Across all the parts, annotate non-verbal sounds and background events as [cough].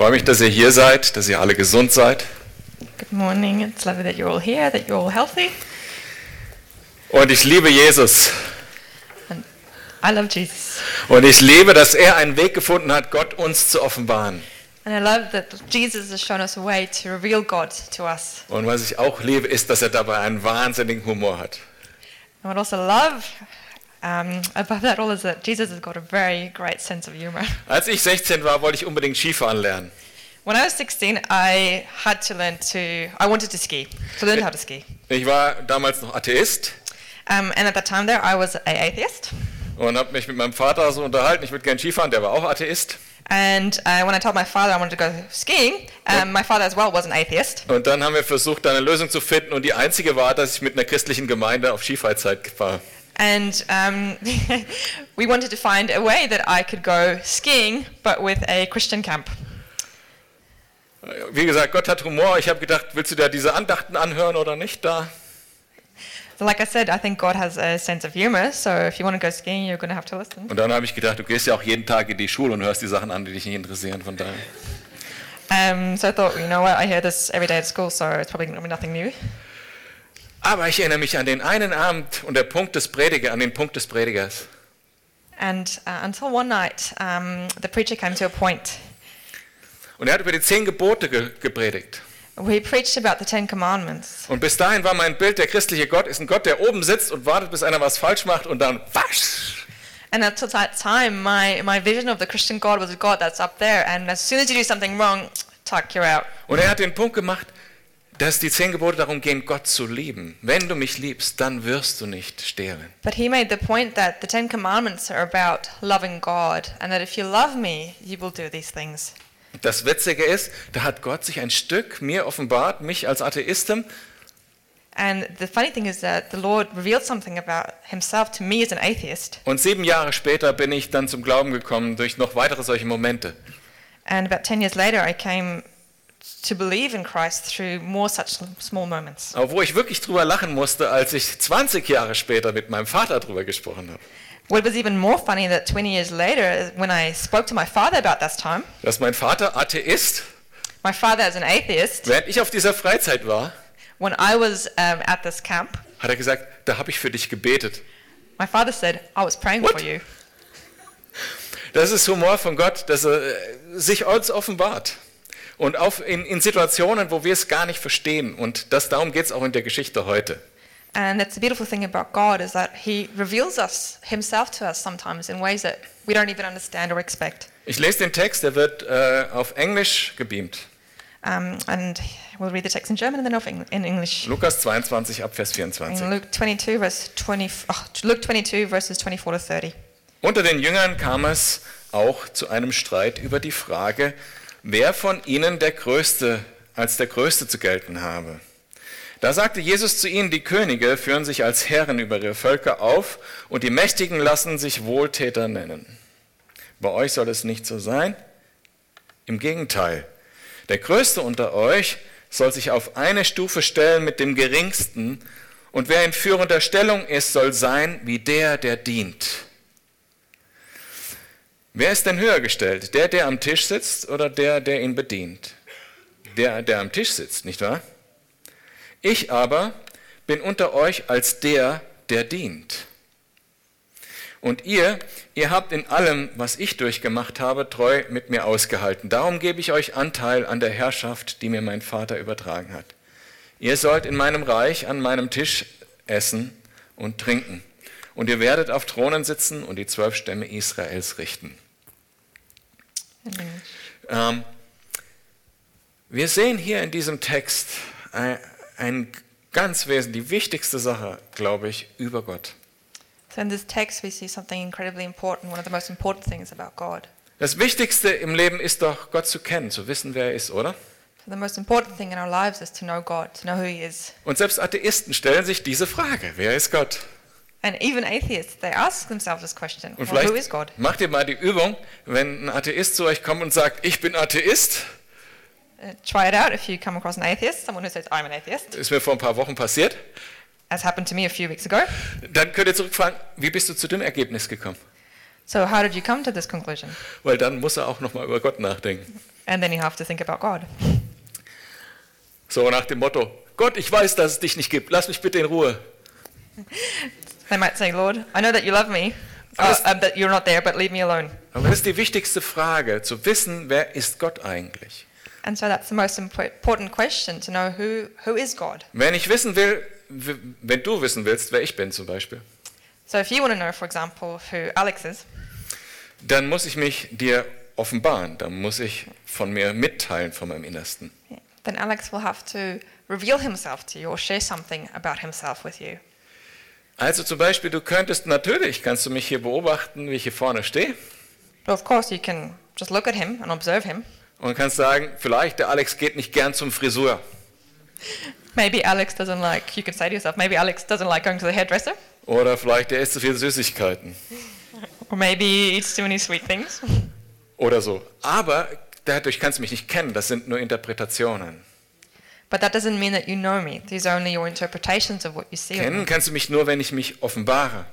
freue mich, dass ihr hier seid, dass ihr alle gesund seid. Good morning. It's lovely that you're all here, that you're all healthy. Und ich liebe Jesus. And I love Jesus. Und ich liebe, dass er einen Weg gefunden hat, Gott uns zu offenbaren. And I love that Jesus has shown us a way to reveal God to us. Und was ich auch liebe, ist, dass er dabei einen wahnsinnigen Humor hat. And what I also love um, above that all is that Jesus has got a very great sense of humor. [laughs] Als ich 16 war, wollte ich unbedingt Skifahren lernen. When I was 16, I had to learn to, I wanted to ski, to learn how to ski. Ich war damals noch Atheist Um, and at that time there, I was a atheist. und habe mich mit meinem Vater so unterhalten. Ich würde gerne Skifahren, der war auch Atheist. And uh, when I told my father I wanted to go skiing, um, my father as well was an atheist. Und dann haben wir versucht, eine Lösung zu finden. Und die einzige war, dass ich mit einer christlichen Gemeinde auf Skifreizeit war. And um, [laughs] we wanted to find a way that I could go skiing, but with a Christian camp. Wie gesagt, Gott hat Humor. Ich habe gedacht, willst du dir diese Andachten anhören oder nicht da? So, like I said, I think God has a sense of humor. So, if you want to go skiing, you're going to have to listen. Und dann habe ich gedacht, du gehst ja auch jeden Tag in die Schule und hörst die Sachen an, die dich nicht interessieren. Von daher. Um, so I thought, you know what, I hear this every day at school, so it's probably going to be nothing new. Aber ich erinnere mich an den einen Abend und der Punkt des Prediger, an den Punkt des Predigers. And uh, until one night, um, the preacher came to a point Und er hat über die zehn Gebote ge gepredigt. he preached about the Ten Commandments. Und bis dahin war mein Bild, der christliche Gott ist ein Gott, der oben sitzt und wartet, bis einer was falsch macht und dann wasch. And until that time, my, my vision of the Christian God was a God that's up there, and as soon as you do something wrong, tuck, you're out. Und er hat den Punkt gemacht, dass die zehn Gebote darum gehen, Gott zu lieben. Wenn du mich liebst, dann wirst du nicht stehlen. But he made the point that the Ten Commandments are about loving God, and that if you love me, you will do these things. Das Witzige ist, da hat Gott sich ein Stück mir offenbart, mich als Atheisten, And the funny thing is that the Lord revealed something about himself to me as an atheist. und sieben Jahre später bin ich dann zum Glauben gekommen durch noch weitere solche Momente. And about 10 years later, I came to believe in Christ through more such small moments. Aber wo ich wirklich drüber lachen musste, als ich 20 Jahre später mit meinem Vater drüber gesprochen habe. What was even more funny that 20 years later, when I spoke to my father about this time, Dass mein Vater Atheist, my father is an atheist, während ich auf dieser Freizeit war, when I was um, at this camp, hat er gesagt, da habe ich für dich gebetet. my father said, I was praying What? for you. Das ist Humor von Gott, dass er äh, sich uns offenbart. Und auf in, in Situationen, wo wir es gar nicht verstehen. Und das, darum geht es auch in der Geschichte heute. And that's the beautiful thing about God is that He reveals us Himself to us sometimes in ways that we don't even understand or expect. Ich lese den Text, der wird äh, auf Englisch gebeamt. Um, and we'll read the text in German and then off in English. Lukas 22 ab Vers 24. In Luke 22, verse 20, oh, Luke 22, verses 24 to 30. Unter den Jüngern kam es auch zu einem Streit über die Frage, wer von ihnen der Größte als der Größte zu gelten habe. Da sagte Jesus zu ihnen, die Könige führen sich als Herren über ihre Völker auf und die Mächtigen lassen sich Wohltäter nennen. Bei euch soll es nicht so sein. Im Gegenteil, der Größte unter euch soll sich auf eine Stufe stellen mit dem Geringsten und wer in führender Stellung ist, soll sein wie der, der dient. Wer ist denn höher gestellt? Der, der am Tisch sitzt oder der, der ihn bedient? Der, der am Tisch sitzt, nicht wahr? Ich aber bin unter euch als der, der dient. Und ihr, ihr habt in allem, was ich durchgemacht habe, treu mit mir ausgehalten. Darum gebe ich euch Anteil an der Herrschaft, die mir mein Vater übertragen hat. Ihr sollt in meinem Reich an meinem Tisch essen und trinken. Und ihr werdet auf Thronen sitzen und die zwölf Stämme Israels richten. English. Ähm, wir sehen hier in diesem Text ein, ein ganz wesentlich, die wichtigste Sache, glaube ich, über Gott. So in this text, we see something incredibly important, one of the most important things about God. Das Wichtigste im Leben ist doch, Gott zu kennen, zu wissen, wer er ist, oder? So the most important thing in our lives is to know God, to know who He is. Und selbst Atheisten stellen sich diese Frage, wer ist Gott? And even atheists, they ask themselves this question Und well, who is God? vielleicht macht ihr mal die Übung, wenn ein Atheist zu euch kommt und sagt, ich bin Atheist, Uh, try it out if you come across an atheist, someone who says, I'm an atheist, ist mir vor ein paar Wochen passiert, as happened to me a few weeks ago. dann könnt ihr zurückfragen, wie bist du zu dem Ergebnis gekommen? So, how did you come to this conclusion? Weil dann muss er auch nochmal über Gott nachdenken. And then you have to think about God. So nach dem Motto, Gott, ich weiß, dass es dich nicht gibt, lass mich bitte in Ruhe. [laughs] They might say, Lord, I know that you love me, uh, uh, that you're not there, but leave me alone. Aber das ist die wichtigste Frage, zu wissen, wer ist Gott eigentlich? And so that's the most impo- important question to know who, who is God. Wenn ich wissen will, wenn du wissen willst, wer ich bin zum Beispiel, So if you want to know, for example, who Alex is, dann muss ich mich dir offenbaren, dann muss ich von mir mitteilen, von meinem Innersten. then Alex will have to reveal himself to you or share something about himself with you. Also zum Beispiel, du könntest natürlich, kannst du mich hier beobachten, wie ich hier vorne stehe of course, you can just look at him and observe him. und kannst sagen, vielleicht der Alex geht nicht gern zum Friseur Maybe Alex doesn't like, you could say to yourself, maybe Alex doesn't like going to the hairdresser, oder vielleicht der isst zu viel Süßigkeiten or maybe he eats too many sweet things. oder so. Aber dadurch kannst du mich nicht kennen, das sind nur Interpretationen. But that doesn't mean that you know me. These are only your interpretations of what you see. Kennen kannst du mich nur, wenn ich mich offenbare.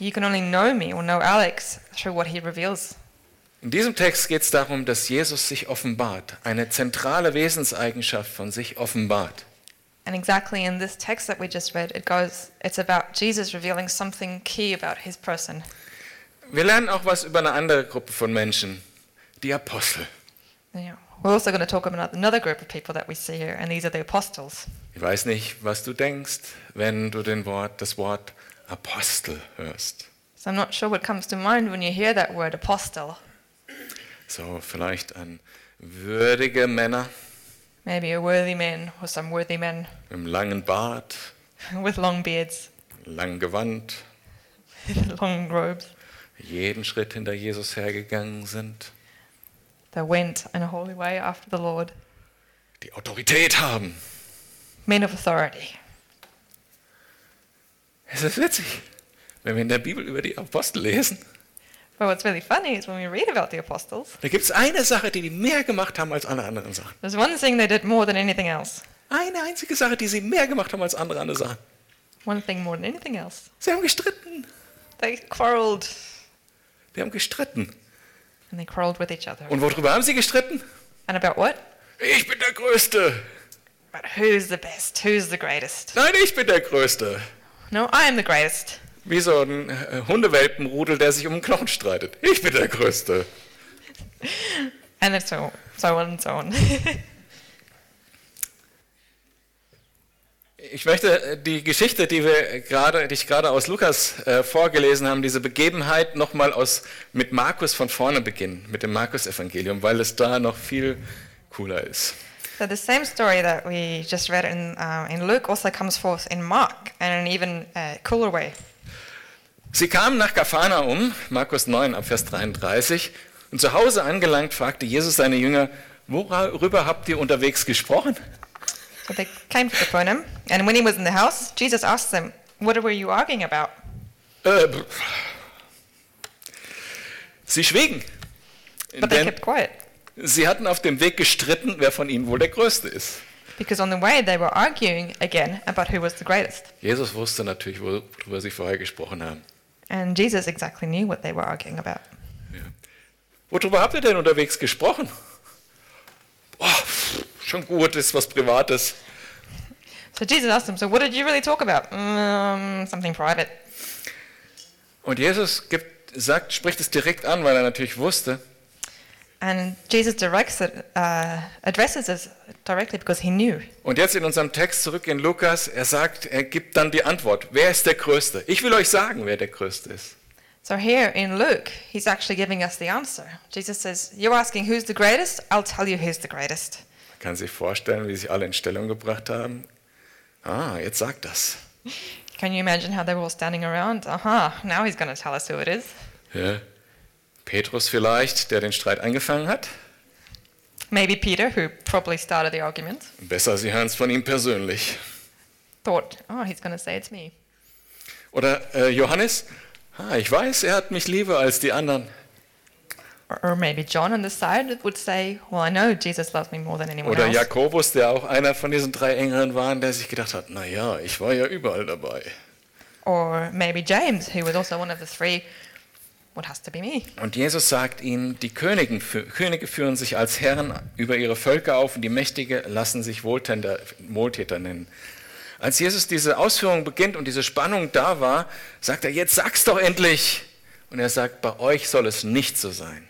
You can only know me or know Alex through what he reveals. In diesem Text geht es darum, dass Jesus sich offenbart, eine zentrale Wesenseigenschaft von sich offenbart. And exactly in this text that we just read, it goes, it's about Jesus revealing something key about his person. Wir lernen auch was über eine andere Gruppe von Menschen, die Apostel. Yeah. We're also going to talk about another group of people that we see here, and these are the apostles. Ich weiß nicht, was du denkst, wenn du den Wort, das Wort Apostel hörst. So I'm not sure what comes to mind when you hear that word apostle. So vielleicht an würdige Männer Maybe a worthy man or some worthy men einem langen Bart, [laughs] with long beards, lang Gewand, [laughs] long robes, jeden Schritt hinter Jesus hergegangen sind, that went in a holy way after the Lord. die Autorität haben. Men of authority. Es ist witzig, wenn wir in der Bibel über die Apostel lesen. But what's really funny is when we read about the apostles, Da gibt es eine Sache, die die mehr gemacht haben als alle anderen Sachen. there's one thing they did more than anything else. Eine einzige Sache, die sie mehr gemacht haben als andere andere Sachen. One thing more than anything else. Sie haben gestritten. They quarreled, Die haben gestritten. And they quarreled with each other. Und worüber haben sie gestritten? And about what? Ich bin der Größte. About who's the best, who's the greatest. Nein, ich bin der Größte. No, I am the greatest. Wie so ein äh, Hundewelpenrudel, der sich um einen Knochen streitet. Ich bin der Größte. [laughs] And so, so on and so on. [laughs] Ich möchte äh, die Geschichte, die wir gerade, die ich gerade aus Lukas äh, vorgelesen haben, diese Begebenheit nochmal aus mit Markus von vorne beginnen, mit dem Markus-Evangelium, weil es da noch viel cooler ist. so the same story that we just read in, uh, in Luke also comes forth in Mark in an even uh, cooler way. Sie kamen nach Kapharnaum, Markus 9 ab Vers 33, und zu Hause angelangt fragte Jesus seine Jünger, worüber habt ihr unterwegs gesprochen? So they came to Capernaum, and when he was in the house, Jesus asked them, What were you arguing about? Äh, sie schwiegen, But they kept quiet, sie hatten auf dem Weg gestritten, wer von ihnen wohl der Größte ist. because on the way they were arguing again about who was the greatest. Jesus wusste natürlich, worüber sie vorher gesprochen haben. And Jesus exactly knew what they were arguing about. Worüber habt ihr denn unterwegs gesprochen? Oh, schon gut, ist was Privates. So Jesus asked them, So what did you really talk about? Um, something private. Und Jesus gibt, sagt, spricht es direkt an, weil er natürlich wusste, And Jesus directs it, uh, addresses us directly because he knew. Und jetzt in unserem Text zurück in Lukas, er sagt, er gibt dann die Antwort. Wer ist der Größte? Ich will euch sagen, wer der Größte ist. So here in Luke, he's actually giving us the answer. Jesus says, You're asking who's the greatest? I'll tell you who's the greatest. Man kann sich vorstellen, wie sich alle in Stellung gebracht haben. Ah, jetzt sagt das. Can you imagine how they were all standing around? Aha, now he's going to tell us who it is. Ja. Petrus vielleicht, der den Streit angefangen hat. Maybe Peter, who probably started the argument, Besser, Sie hören es von ihm persönlich. thought, Oh, he's going to say it's me. Oder äh, Johannes, ah, ich weiß, er hat mich lieber als die anderen. Or, maybe John on the side would say, Well, I know Jesus loves me more than anyone Oder else. Jakobus, der auch einer von diesen drei Engeln war, der sich gedacht hat, na ja, ich war ja überall dabei. Or maybe James, who was also one of the three would has to be me. Und Jesus sagt ihnen, die Königen, Könige führen sich als Herren über ihre Völker auf und die Mächtige lassen sich Wohltäter, Wohltäter nennen. Als Jesus diese Ausführung beginnt und diese Spannung da war, sagt er, jetzt sag's doch endlich. Und er sagt, bei euch soll es nicht so sein.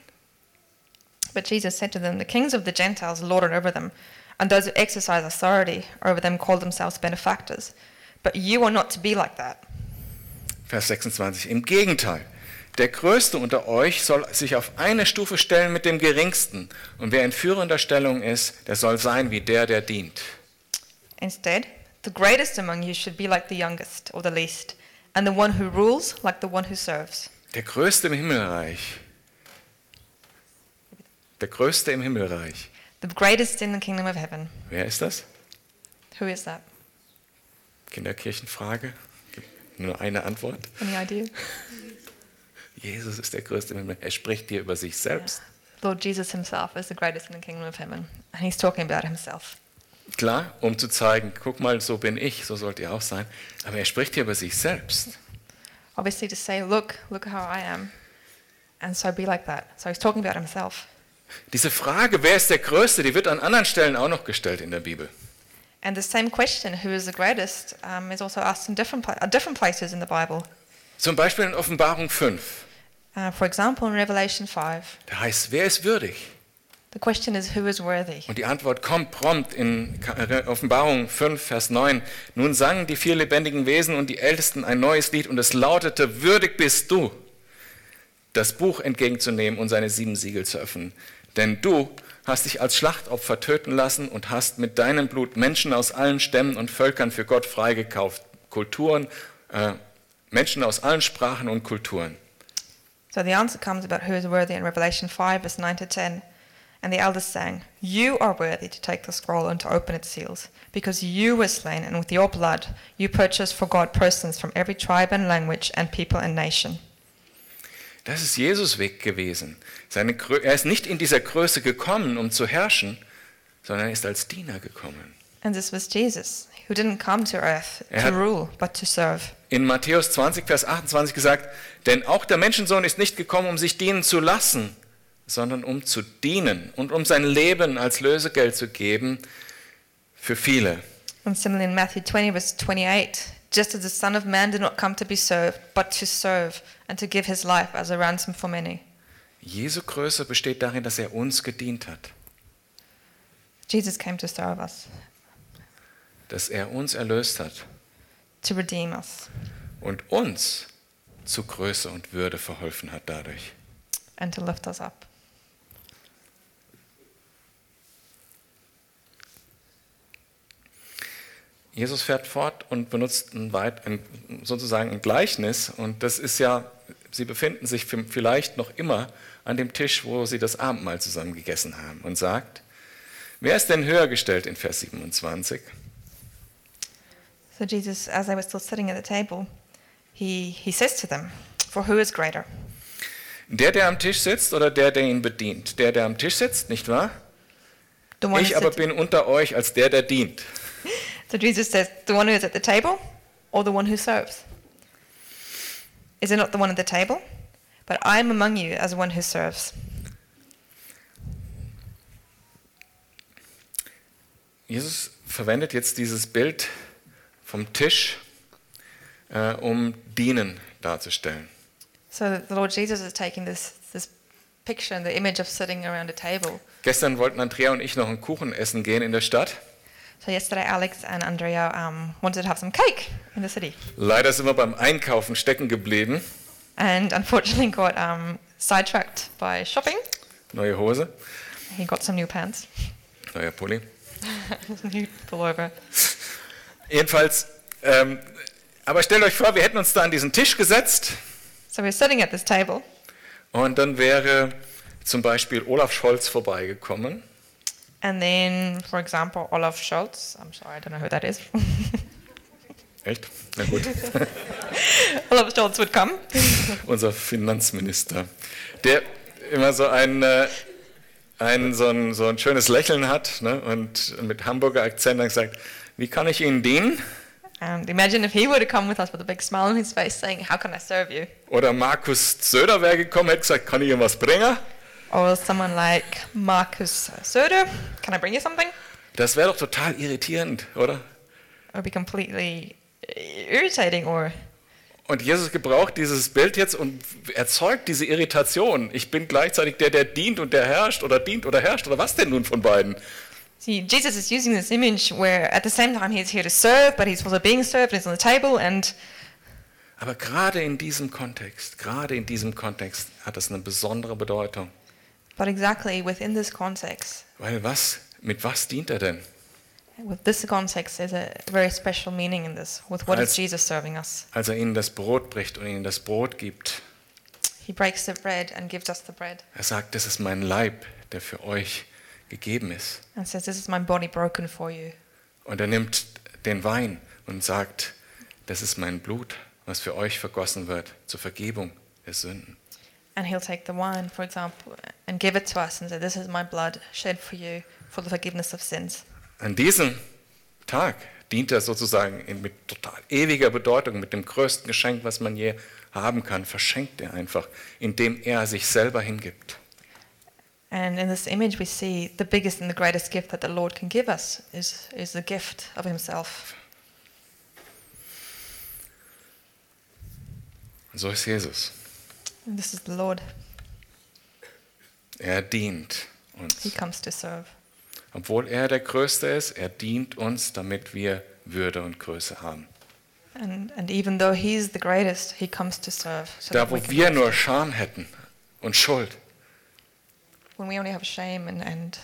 But Jesus said to them, The kings of the Gentiles lord it over them, and those who exercise authority over them call themselves benefactors. But you are not to be like that. Vers 26. Im Gegenteil, der Größte unter euch soll sich auf eine Stufe stellen mit dem Geringsten. Und wer in führender Stellung ist, der soll sein wie der, der dient. Instead, the greatest among you should be like the youngest or the least, and the one who rules like the one who serves. Der Größte im Himmelreich. Der Größte im Himmelreich. The greatest in the kingdom of heaven. Wer ist das? Who is that? Kinderkirchenfrage? Gibt nur eine Antwort. Any idea? Jesus ist der Größte im Himmel. Er spricht hier über sich selbst. Lord Jesus himself is the greatest in the kingdom of heaven, and he's talking about himself. Klar, um zu zeigen, guck mal, so bin ich, so sollt ihr auch sein. Aber er spricht hier über sich selbst. Obviously, to say, Look, look how I am, and so be like that. So he's talking about himself. Diese Frage, wer ist der Größte, die wird an anderen Stellen auch noch gestellt in der Bibel. And the same question, who is the greatest, um, is also asked in different, uh, different places in the Bible. Zum Beispiel in Offenbarung 5. Uh, for example, in Revelation 5, Da heißt, wer ist würdig? the question is, Who is worthy? Und die Antwort kommt prompt in äh, Offenbarung 5, Vers 9. Nun sangen die vier lebendigen Wesen und die Ältesten ein neues Lied und es lautete, würdig bist du, das Buch entgegenzunehmen und seine sieben Siegel zu öffnen. Denn du hast dich als Schlachtopfer töten lassen und hast mit deinem Blut Menschen aus allen Stämmen und Völkern für Gott freigekauft. Kulturen, äh, Menschen aus allen Sprachen und Kulturen. So the answer comes about who is worthy in Revelation 5, verse 9 to 10. And the elders sang, You are worthy to take the scroll and to open its seals, because you were slain, and with your blood you purchased for God persons from every tribe and language and people and nation. Das ist Jesus Weg gewesen. Seine, er ist nicht in dieser Größe gekommen, um zu herrschen, sondern er ist als Diener gekommen. And this was Jesus, who didn't come to earth Er to rule, but to serve. In Matthäus 20, Vers 28 gesagt, denn auch der Menschensohn ist nicht gekommen, um sich dienen zu lassen, sondern um zu dienen und um sein Leben als Lösegeld zu geben für viele. And similarly in Matthew 20, verse 28, just as the Son of Man did not come to be served, but to serve, and to give his life as a ransom for many. Jesu Größe besteht darin, dass er uns gedient hat, Jesus came to serve us, dass er uns erlöst hat to redeem us, und uns zu Größe und Würde verholfen hat dadurch. and to lift us up. Jesus fährt fort und benutzt ein weit, ein, sozusagen ein Gleichnis. Und das ist ja, sie befinden sich vielleicht noch immer an dem Tisch, wo sie das Abendmahl zusammen gegessen haben. Und sagt, wer ist denn höher gestellt in Vers 27? So Jesus, as they were still sitting at the table, he, he says to them, For who is greater? Der, der am Tisch sitzt oder der, der ihn bedient? Der, der am Tisch sitzt, nicht wahr? Ich aber bin unter euch als der, der dient. So Jesus says, The one who is at the table or the one who serves? Is it not the one at the table? But I am among you as one who serves. Jesus verwendet jetzt dieses Bild vom Tisch, äh, um Dienen darzustellen. So the Lord Jesus is taking this, this picture and the image of sitting around a table. Gestern wollten Andrea und ich noch einen Kuchen essen gehen in der Stadt. So yesterday, Alex and Andrea um, wanted to have some cake in the city, Leider sind wir beim Einkaufen stecken geblieben. and unfortunately got um, sidetracked by shopping. Neue Hose, He got some new pants, neuer Pulli. [laughs] new pullover. Jedenfalls, ähm, aber stellt euch vor, wir hätten uns da an diesen Tisch gesetzt So we're sitting at this table, und dann wäre zum Beispiel Olaf Scholz vorbeigekommen. And then, for example, Olaf Scholz. I'm sorry, I don't know who that is. [laughs] Echt? Na gut. [laughs] Olaf Scholz would come, [laughs] Unser Finanzminister, der immer so ein, äh, ein, so ein, so ein schönes Lächeln hat ne, und mit Hamburger Akzent dann sagt, wie kann ich Ihnen dienen? And imagine if he would have come with us with a big smile on his face saying, How can I serve you? Oder Markus Söder wäre gekommen, hätte gesagt, kann ich Ihnen was bringen? Or someone like Marcus Söder, Can I bring you something? Das wäre doch total irritierend, oder? It would be completely irritating or Und Jesus gebraucht dieses Bild jetzt und erzeugt diese Irritation. Ich bin gleichzeitig der, der dient und der herrscht oder dient oder herrscht oder was denn nun von beiden? See, Jesus is using this image where at the same time he's here to serve, but he's also being served, he's on the table, and Aber gerade in diesem Kontext, gerade in diesem Kontext hat es eine besondere Bedeutung. But exactly within this context, Weil was, mit was dient er denn? with this context, there's a very special meaning in this. With what is Als- Jesus serving us? Als er ihnen das Brot bricht und ihnen das Brot gibt. He breaks the bread and gives us the bread, Er sagt, das ist mein Leib, der für euch gegeben ist. and says, "This is my body broken for you." Und er nimmt den Wein und sagt, das ist mein Blut, was für euch vergossen wird zur Vergebung der Sünden. And he'll take the wine, for example, and give it to us and say, "This is my blood shed for you for the forgiveness of sins." An diesem Tag dient er sozusagen in, mit total ewiger Bedeutung, mit dem größten Geschenk, was man je haben kann, verschenkt er einfach, indem er sich selber hingibt. And in this image, we see the biggest and the greatest gift that the Lord can give us is, is the gift of Himself. Und so ist Jesus. This is the Lord. Er dient He uns. comes to serve. Obwohl er der Größte ist, er dient uns, damit wir Würde und Größe haben. And, and even though He's the greatest, He comes to serve. So Da, wo wir nur Scham hätten und Schuld, when we only have shame and, and,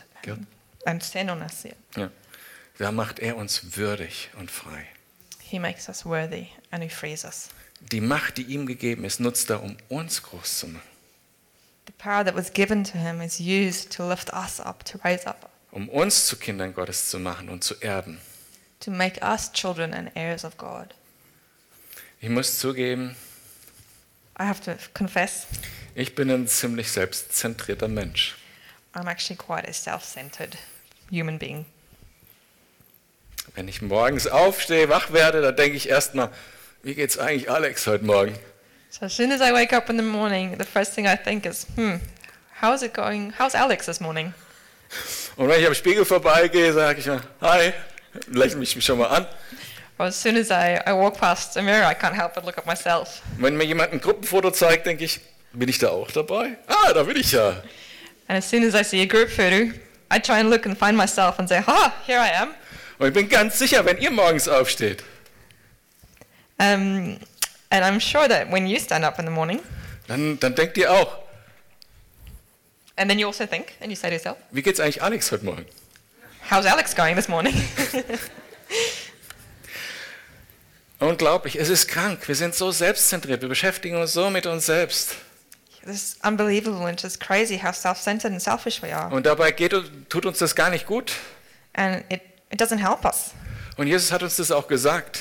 and sin on us, yeah, ja, da macht er uns würdig und frei. He makes us worthy and He frees us. Die Macht, die ihm gegeben ist, nutzt er, um uns groß zu machen, The power that was given to Him is used to lift us up, to raise up, um uns zu Kindern Gottes zu machen und zu erben. to make us children and heirs of God. Ich muss zugeben, I have to confess, ich bin ein ziemlich selbstzentrierter Mensch. I'm actually quite a self centered human being. Wenn ich morgens aufstehe, wach werde, dann denke ich erstmal, wie geht's eigentlich Alex heute Morgen? So as soon as I wake up in the morning, the first thing I think is, hmm, how's it going? How's Alex this morning? Und wenn ich am Spiegel vorbeigehe, sage ich mal, hi, lächle mich schon mal an. Or as soon as I, I walk past a mirror, I can't help but look at myself. Wenn mir jemand ein Gruppenfoto zeigt, denke ich, bin ich da auch dabei? Ah, da bin ich ja. And as soon as I see a group photo, I try and look and find myself and say, ha, here I am. Und ich bin ganz sicher, wenn ihr morgens aufsteht, Um, and I'm sure that when you stand up in the morning, dann, dann denkt ihr auch, and then you also think, and you say to yourself, wie geht's eigentlich Alex heute Morgen? how's Alex going this morning? [laughs] Unglaublich, es ist krank. Wir sind so selbstzentriert, wir beschäftigen uns so mit uns selbst. this is unbelievable and just crazy how self-centered and selfish we are. Und dabei geht, tut uns das gar nicht gut. And it, it doesn't help us. Und Jesus hat uns das auch gesagt.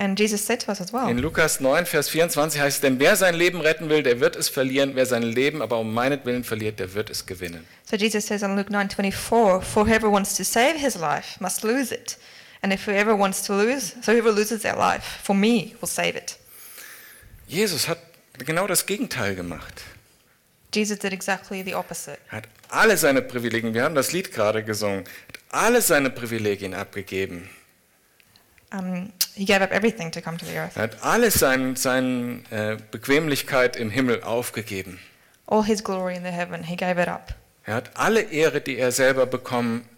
And Jesus said to us as well. In Lukas 9, Vers 24 heißt es, denn wer sein Leben retten will, der wird es verlieren. Wer sein Leben aber um meinetwillen verliert, der wird es gewinnen. So Jesus says in Luke 9:24, "For whoever wants to save his life must lose it, and if whoever wants to lose, so whoever loses their life for me will save it." Jesus hat genau das Gegenteil gemacht. Jesus did exactly the opposite. Er hat alle seine Privilegien, wir haben das Lied gerade gesungen, hat alle seine Privilegien abgegeben. Um, he gave up everything to come to the earth. Er hat alle seine sein, äh, Bequemlichkeit im Himmel aufgegeben. All his glory in the heaven, he gave it up. Er hat alle Ehre, die er selber bekommen,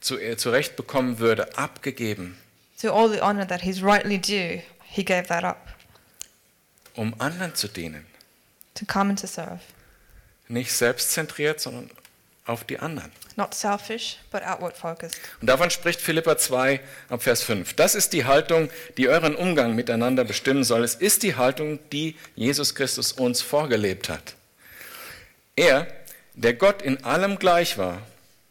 zu, äh, zurecht bekommen würde, abgegeben, So all the honor that he's rightly due, he gave that up um anderen zu dienen. to come and to serve. Nicht selbstzentriert, sondern auf die anderen. Not selfish, but outward focused. Und davon spricht Philippa 2 ab Vers 5. Das ist die Haltung, die euren Umgang miteinander bestimmen soll. Es ist die Haltung, die Jesus Christus uns vorgelebt hat. Er, der Gott in allem gleich war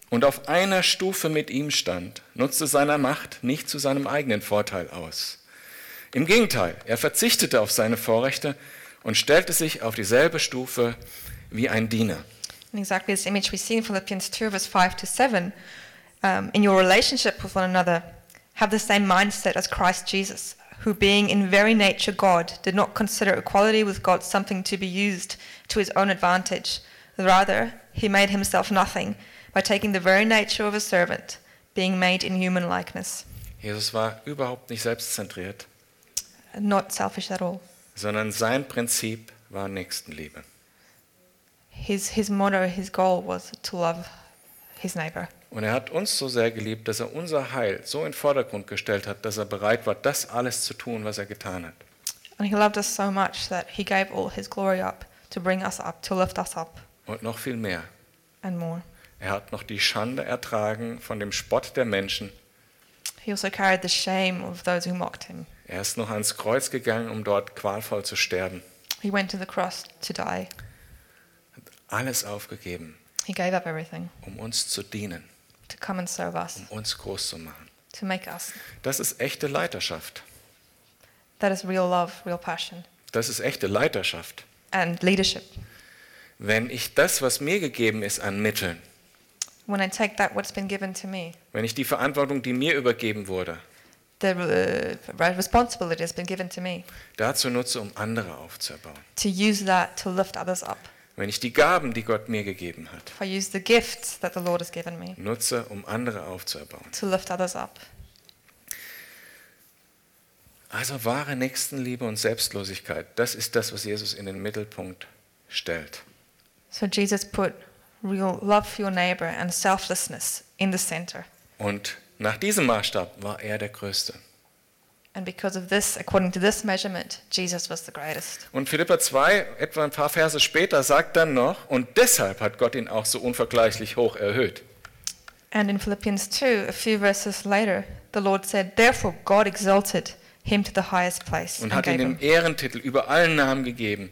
und auf einer Stufe mit ihm stand, nutzte seiner Macht nicht zu seinem eigenen Vorteil aus. Im Gegenteil, er verzichtete auf seine Vorrechte und stellte sich auf dieselbe Stufe wie ein Diener. And exactly this image we see in Philippians 2, verse 5 to 7. Um, in your relationship with one another, have the same mindset as Christ Jesus, who being in very nature God did not consider equality with God something to be used to his own advantage. Rather, he made himself nothing by taking the very nature of a servant, being made in human likeness. Jesus war überhaupt nicht selbstzentriert, Not selfish at all. sondern sein Prinzip war Nächstenliebe. His, his motto, his goal was to love his neighbor. Und er hat uns so sehr geliebt, dass er unser Heil so in den Vordergrund gestellt hat, dass er bereit war, das alles zu tun, was er getan hat. And he loved us so much that he gave all his glory up to bring us up, to lift us up, Und noch viel mehr. and more. Er hat noch die Schande ertragen von dem Spott der Menschen. He also carried the shame of those who mocked him. Er ist noch ans Kreuz gegangen, um dort qualvoll zu sterben. He went to the cross to die. Alles aufgegeben, He gave up everything um uns zu dienen, to come and serve us, um uns groß zu machen. to make us. Das ist echte Leiterschaft. That is real love, real passion, Das ist echte Leiterschaft. and leadership. Wenn ich das, was mir gegeben ist, an Mitteln, When I take that, what's been given to me, wenn ich die Verantwortung, die mir übergeben wurde, the uh, responsibility has been given to me, dazu nutze, um andere aufzubauen. to use that to lift others up. Wenn ich die Gaben, die Gott mir gegeben hat, If I use the gifts that the Lord has given me nutze, um andere aufzubauen. to lift others up. Also wahre Nächstenliebe und Selbstlosigkeit, das ist das, was Jesus in den Mittelpunkt stellt. So Jesus put real love for your neighbor and selflessness in the center. Und nach diesem Maßstab war er der Größte. And because of this, according to this measurement, Jesus was the greatest. Und Philippa 2, etwa ein paar Verse später, sagt dann noch, und deshalb hat Gott ihn auch so unvergleichlich hoch erhöht. And in Philippians 2, a few verses later, the Lord said, Therefore God exalted him to the highest place Und and hat ihm gave den him, Ehrentitel über allen Namen gegeben,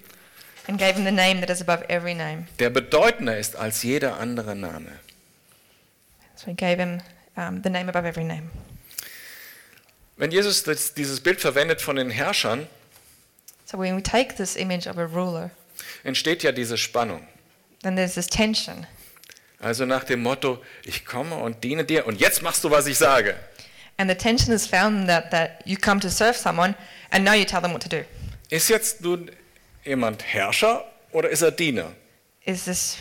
and gave him the name that is above every name. der bedeutender ist als jeder andere Name. So he gave him um, the name above every name. Wenn Jesus das, dieses Bild verwendet von den Herrschern, So when we take this image of a ruler, entsteht ja diese Spannung. then there's this tension. Also nach dem Motto, ich komme und diene dir und jetzt machst du, was ich sage. And the tension is found that, that you come to serve someone and now you tell them what to do. Ist jetzt nun jemand Herrscher oder ist er Diener? Is this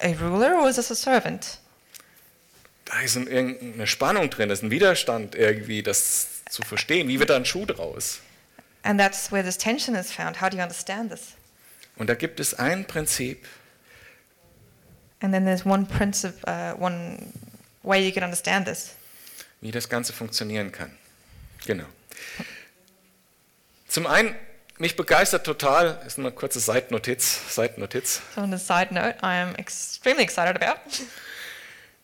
a ruler or is this a servant? Da ist ein- irgendeine Spannung drin, da ist ein Widerstand irgendwie, das zu verstehen. Wie wird da ein Schuh draus? And that's where this tension is found. How do you understand this? Und da gibt es ein Prinzip, And then there's one principle, uh, one way you can understand this. wie das Ganze funktionieren kann. Genau. Zum einen, mich begeistert total, ist eine kurze Seitennotiz, Seitennotiz. So on the side note, I am extremely excited about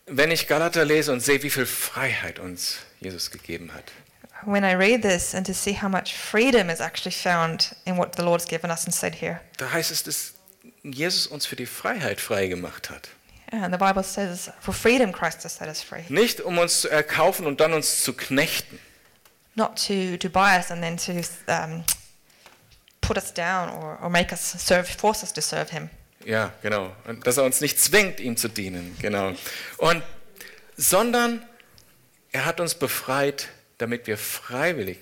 Wenn ich Galater lese und sehe, wie viel Freiheit uns Jesus gegeben hat. When I read this and to see how much freedom is actually found in what the Lord's given us and said here. Da heißt es, dass Jesus uns für die Freiheit frei gemacht hat. And the Bible says, for freedom Christ has set us free. Nicht um uns zu erkaufen und dann uns zu knechten, Not to, to buy us and then to um, put us down or, or make us serve, force us to serve him. Ja, genau. Und dass er uns nicht zwingt, ihm zu dienen. Genau. Und, sondern er hat uns befreit, damit wir freiwillig,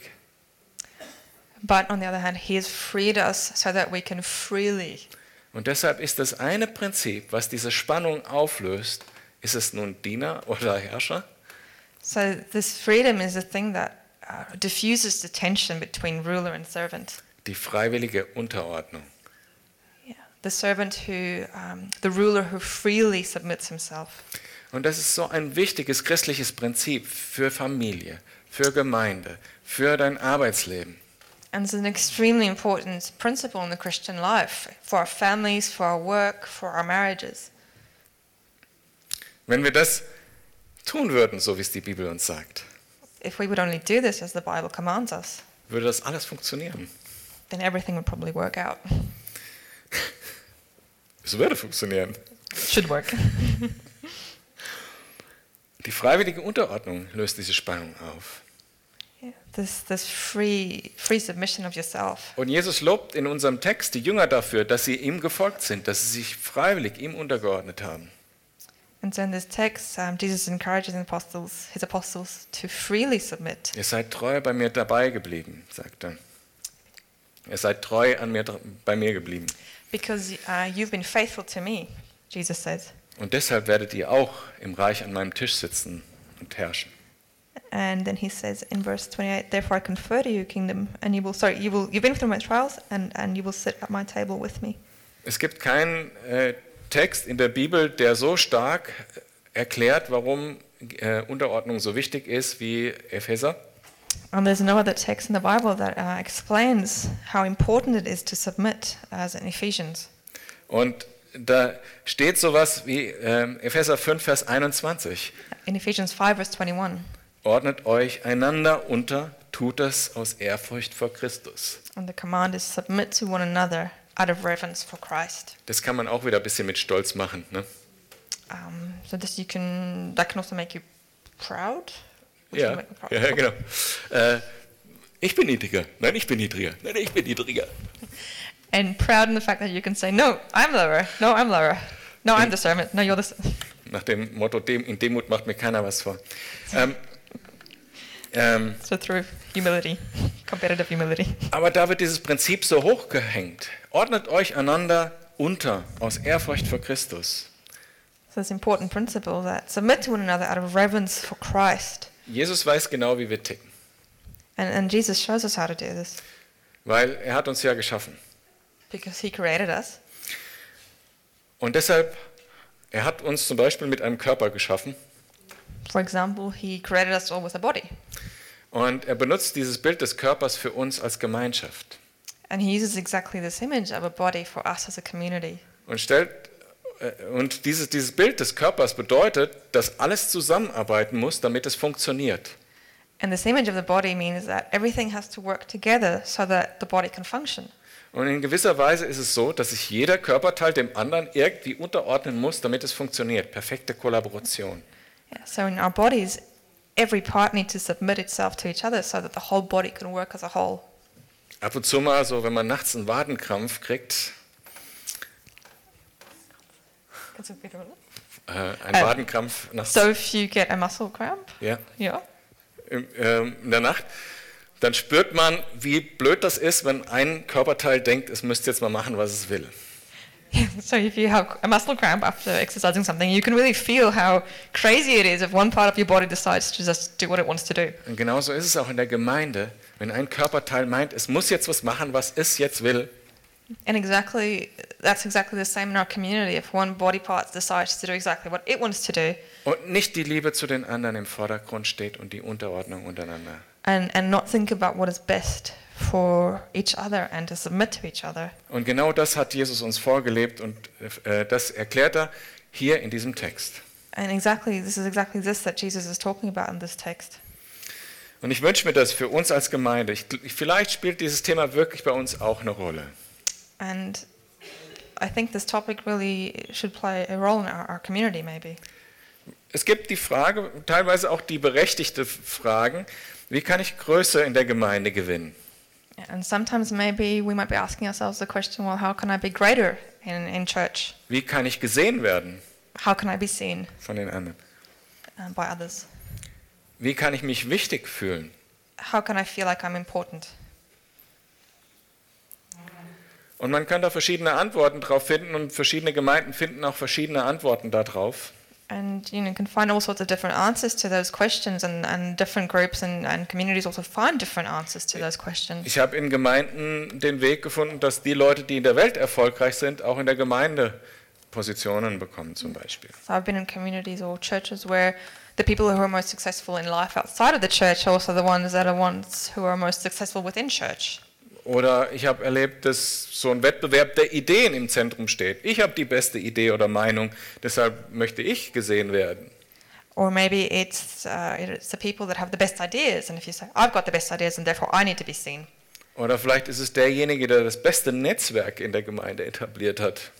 But on the other hand, he has freed us so that we can freely. und deshalb ist das eine Prinzip, was diese Spannung auflöst, ist es nun Diener oder Herrscher? So this freedom is a thing that uh, diffuses the tension between ruler and servant. Die freiwillige Unterordnung. Yeah. The servant who, um, the ruler who freely submits himself. Und das ist so ein wichtiges christliches Prinzip für Familie, für Gemeinde, für dein Arbeitsleben. And it's an extremely important principle in the Christian life for our families, for our work, for our marriages. Wenn wir das tun würden, so wie es die Bibel uns sagt, If we would only do this as the Bible commands us, würde das alles funktionieren. then everything would probably work out. [laughs] Es würde funktionieren. It should work. [laughs] Die freiwillige Unterordnung löst diese Spannung auf. This, this free, free submission of yourself. Und Jesus lobt in unserem Text die Jünger dafür, dass sie ihm gefolgt sind, dass sie sich freiwillig ihm untergeordnet haben. And so in this text, um, Jesus encourages apostles, his apostles to freely submit. Ihr seid treu bei mir dabei geblieben, sagt er. Ihr seid treu an mir, bei mir geblieben. Because uh, you've been faithful to me, Jesus says. Und deshalb werdet ihr auch im Reich an meinem Tisch sitzen und herrschen. And then he says in verse 28, Therefore I confer to you kingdom, and you will, sorry, you will, you've been through my trials, and, and you will sit at my table with me. Es gibt keinen äh, Text in der Bibel, der so stark erklärt, warum äh, Unterordnung so wichtig ist wie Epheser. And there's no other text in the Bible that uh, explains how important it is to submit as in Ephesians. Und da steht sowas wie ähm, Epheser 5, Vers 21. In Ephesians 5, verse 21. Ordnet euch einander unter, tut das aus Ehrfurcht vor Christus. And the command is submit to one another out of reverence for Christ. Das kann man auch wieder ein bisschen mit Stolz machen. Ne? Um, so this you can that can also make you proud. Ja, you proud. ja, genau. Äh, ich bin niedriger. Nein, ich bin niedriger. Nein, ich bin niedriger. [laughs] And proud in the fact that you can say, no, I'm lower. No, I'm lower. No, I'm the servant. No, you're the. s-" Nach dem Motto, in Demut macht mir keiner was vor. Ähm, ähm, So through humility, competitive humility. aber da wird dieses Prinzip so hochgehängt. Ordnet euch einander unter aus Ehrfurcht vor Christus. So it's an important principle that submit to one another out of reverence for Christ. Jesus weiß genau, wie wir ticken, And, and Jesus shows us how to do this weil er hat uns ja geschaffen. because he created us. Und deshalb, er hat uns zum Beispiel mit einem Körper geschaffen For example, he created us all with a body. Und er benutzt dieses Bild des Körpers für uns als Gemeinschaft. And he uses exactly this image of a body for us as a community. Und stellt äh, und dieses, dieses Bild des Körpers bedeutet, dass alles zusammenarbeiten muss, damit es funktioniert. And this image of the body means that everything has to work together so that the body can function. Und in gewisser Weise ist es so, dass sich jeder Körperteil dem anderen irgendwie unterordnen muss, damit es funktioniert. Perfekte Kollaboration. Yeah, so in our bodies, every part needs to submit itself to each other so that the whole body can work as a whole. Ab und zu mal, so wenn man nachts einen Wadenkrampf kriegt, äh, ein Ähm, Wadenkrampf nachts, So if you get a muscle cramp, ja, yeah, im, ähm, in der Nacht, dann spürt man, wie blöd das ist, wenn ein Körperteil denkt, es müsste jetzt mal machen, was es will. [laughs] so if you have a muscle cramp after exercising something, you can really feel how crazy it is if one part of your body decides to just do what it wants to do. Und genauso ist es auch in der Gemeinde, wenn ein Körperteil meint, es muss jetzt was machen, was es jetzt will, And exactly, that's exactly the same in our community. If one body part decides to do exactly what it wants to do, und nicht die Liebe zu den anderen im Vordergrund steht und die Unterordnung untereinander. and, and not think about what is best for each other and to submit to each other. Und genau das hat Jesus uns vorgelebt und äh, das erklärt er hier in diesem Text. And exactly, this is exactly this that Jesus is talking about in this text. Und ich wünsche mir das für uns als Gemeinde. Ich, vielleicht spielt dieses Thema wirklich bei uns auch eine Rolle. And I think this topic really should play a role in our, our community, maybe. Es gibt die Frage, teilweise auch die berechtigte Fragen, wie kann ich Größe in der Gemeinde gewinnen? And sometimes maybe we might be asking ourselves the question, well, how can I be greater in, in church? Wie kann ich gesehen werden How can I be seen von den anderen? uh, by others? Wie kann ich mich wichtig fühlen? How can I feel like I'm important? Und man kann da verschiedene Antworten drauf finden und verschiedene Gemeinden finden auch verschiedene Antworten darauf. And you know, you can find all sorts of different answers to those questions, and, and different groups and, and communities also find different answers to those questions. Ich habe in Gemeinden den Weg gefunden, dass die Leute, die in der Welt erfolgreich sind, auch in der Gemeinde Positionen bekommen zum Beispiel. So I've been in communities or churches where the people who are most successful in life outside of the church are also the ones that are ones who are most successful within church. Oder ich habe erlebt, dass so ein Wettbewerb der Ideen im Zentrum steht. Ich habe die beste Idee oder Meinung, deshalb möchte ich gesehen werden. Or maybe it's, uh, it's the people that have the best ideas, and if you say, I've got the best ideas and therefore I need to be seen. Oder vielleicht ist es derjenige, der das beste Netzwerk in der Gemeinde etabliert hat.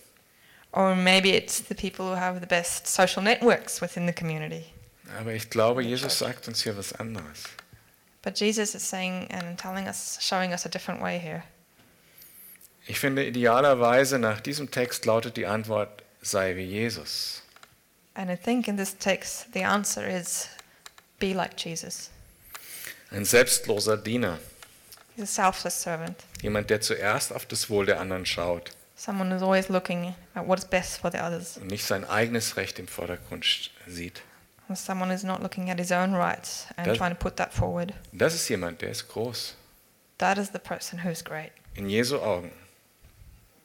Or maybe it's the people who have the best social networks within the community. Aber ich glaube, Jesus sagt uns hier was anderes. But Jesus is saying and telling us, showing us a different way here. Ich finde, idealerweise nach diesem Text lautet die Antwort, sei wie Jesus. And I think in this text, the answer is be like Jesus. Ein selbstloser Diener. He's a selfless servant, Jemand, der zuerst auf das Wohl der anderen schaut someone who's always looking at what's best for the others, und nicht sein eigenes Recht im Vordergrund sieht. Someone who's not looking at his own rights and Does- trying to put that forward. Das ist jemand, der ist groß. That is the person who's great In Jesu Augen.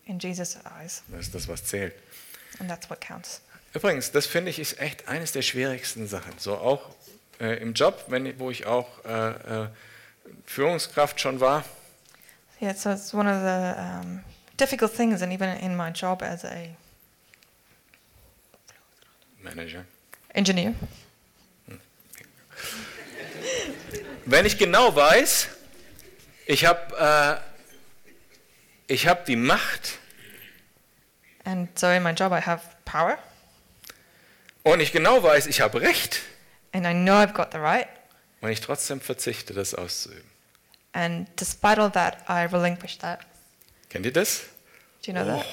in Jesus' eyes, Das ist das, was zählt. and that's what counts. Übrigens, das finde ich ist echt eines der schwierigsten Sachen. So auch äh, im Job, wenn, wo ich auch äh, äh, Führungskraft schon war. Yeah, so it's one of the um, difficult things, and even in my job as a Manager. Engineer, Wenn ich genau weiß, ich habe äh, ich hab die Macht and so in my job I have power, und ich genau weiß, ich habe Recht and I know I've got the right, und ich trotzdem verzichte, das auszuüben. and despite all that, I relinquish that. Kennt ihr das? Do you know that?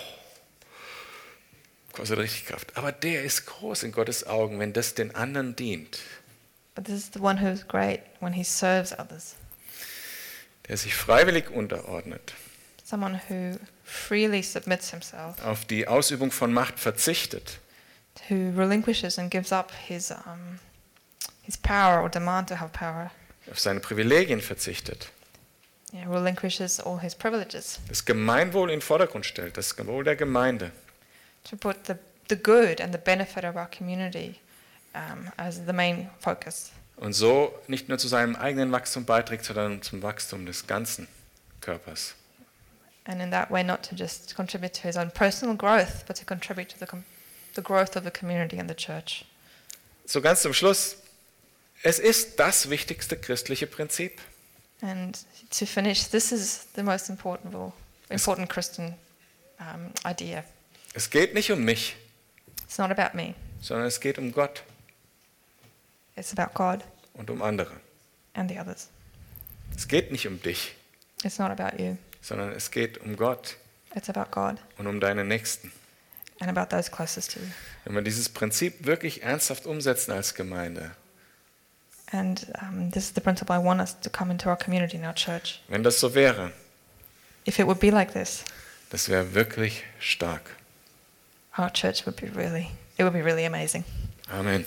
Kostet richtig Kraft. Aber der ist groß in Gottes Augen, wenn das den anderen dient. But this is the one who's great when he serves others. Der sich freiwillig unterordnet, Someone who freely submits himself, auf die Ausübung von Macht verzichtet, who relinquishes and gives up his um, his power or demand to have power, auf seine Privilegien verzichtet, yeah, relinquishes all his privileges das Gemeinwohl in den Vordergrund stellt, das Wohl der Gemeinde. To put the, the good and the benefit of our community um, as the main focus. Und so nicht nur zu seinem eigenen Wachstum beiträgt, sondern zum Wachstum des ganzen Körpers. And in that way, not to just contribute to his own personal growth, but to contribute to the, com- the growth of the community and the church. So ganz zum Schluss. Es ist das wichtigste christliche Prinzip. And to finish, this is the most important, important Christian um, idea. Es geht nicht um mich, It's not about me, sondern es geht um Gott it's about God und um andere. and the others. Es geht nicht um dich, It's not about you, sondern es geht um Gott it's about God und um deine Nächsten. and about those closest to you. Wenn wir dieses Prinzip wirklich ernsthaft umsetzen als Gemeinde, And um, this is the principle I want us to come into our community, in our church. wenn das so wäre, If it would be like this, das wäre wirklich stark. Our church would be really, it would be really amazing. Amen.